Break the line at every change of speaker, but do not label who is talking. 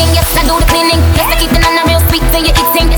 cooking, yes, I do the cleaning. Yes, I keep the nana real sweet till you eating.